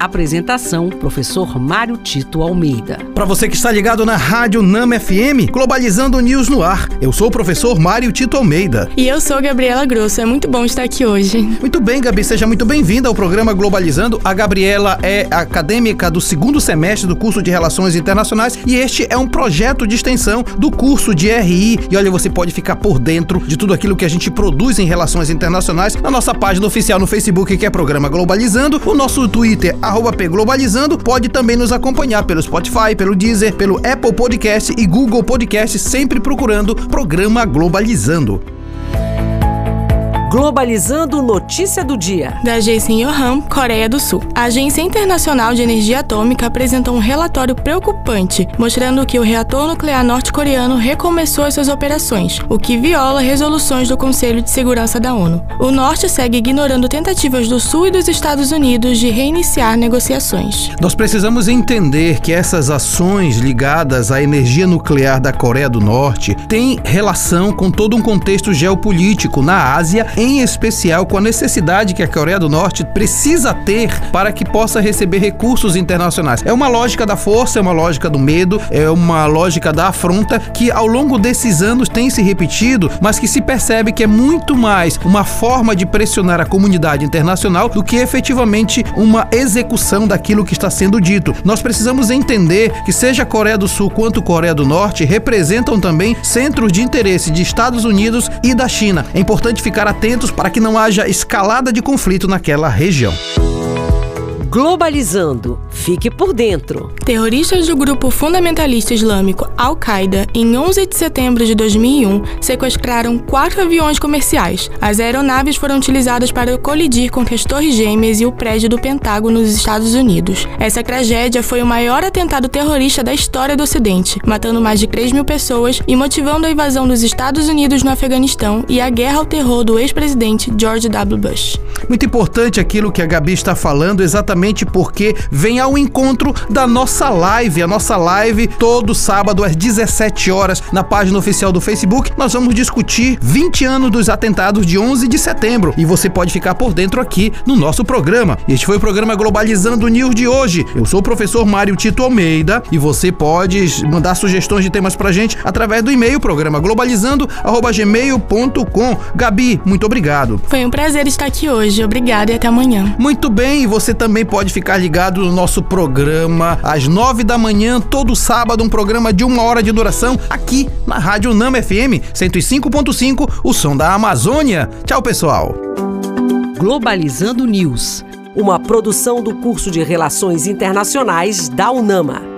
Apresentação: Professor Mário Tito Almeida. Para você que está ligado na Rádio Nama FM, Globalizando News no ar. Eu sou o professor Mário Tito Almeida. E eu sou Gabriela Grosso. É muito bom estar aqui hoje. Muito bem, Gabi, seja muito bem-vinda ao programa Globalizando. A Gabriela é acadêmica do segundo semestre do curso de Relações Internacionais e este é um projeto de extensão do curso de RI. E olha, você pode ficar por dentro de tudo aquilo que a gente produz em relações internacionais na nossa página oficial no Facebook, que é Programa Globalizando, o nosso Twitter, arroba Globalizando, pode também nos acompanhar pelo Spotify, pelo Deezer, pelo Apple Podcast e Google Podcast, sempre procurando Programa Globalizando. Globalizando Notícia do Dia. Da agência Yoham, Coreia do Sul. A Agência Internacional de Energia Atômica apresentou um relatório preocupante, mostrando que o reator nuclear norte-coreano recomeçou as suas operações, o que viola resoluções do Conselho de Segurança da ONU. O norte segue ignorando tentativas do Sul e dos Estados Unidos de reiniciar negociações. Nós precisamos entender que essas ações ligadas à energia nuclear da Coreia do Norte têm relação com todo um contexto geopolítico na Ásia em especial com a necessidade que a Coreia do Norte precisa ter para que possa receber recursos internacionais. É uma lógica da força, é uma lógica do medo, é uma lógica da afronta que ao longo desses anos tem se repetido, mas que se percebe que é muito mais uma forma de pressionar a comunidade internacional do que efetivamente uma execução daquilo que está sendo dito. Nós precisamos entender que seja a Coreia do Sul quanto a Coreia do Norte representam também centros de interesse de Estados Unidos e da China. É importante ficar atento atentos para que não haja escalada de conflito naquela região. Globalizando. Fique por dentro. Terroristas do grupo fundamentalista islâmico Al-Qaeda, em 11 de setembro de 2001, sequestraram quatro aviões comerciais. As aeronaves foram utilizadas para colidir com as Torres Gêmeas e o prédio do Pentágono nos Estados Unidos. Essa tragédia foi o maior atentado terrorista da história do Ocidente, matando mais de 3 mil pessoas e motivando a invasão dos Estados Unidos no Afeganistão e a guerra ao terror do ex-presidente George W. Bush. Muito importante aquilo que a Gabi está falando, exatamente porque vem ao encontro da nossa live. A nossa live todo sábado às 17 horas na página oficial do Facebook. Nós vamos discutir 20 anos dos atentados de 11 de setembro e você pode ficar por dentro aqui no nosso programa. Este foi o programa Globalizando News de hoje. Eu sou o professor Mário Tito Almeida e você pode mandar sugestões de temas pra gente através do e-mail programa globalizando@gmail.com. Gabi, muito obrigado. Foi um prazer estar aqui hoje. Obrigada e até amanhã. Muito bem, e você também pode ficar ligado no nosso programa às nove da manhã, todo sábado, um programa de uma hora de duração aqui na Rádio Nama FM 105.5, o som da Amazônia. Tchau, pessoal. Globalizando News, uma produção do curso de Relações Internacionais da UNAMA.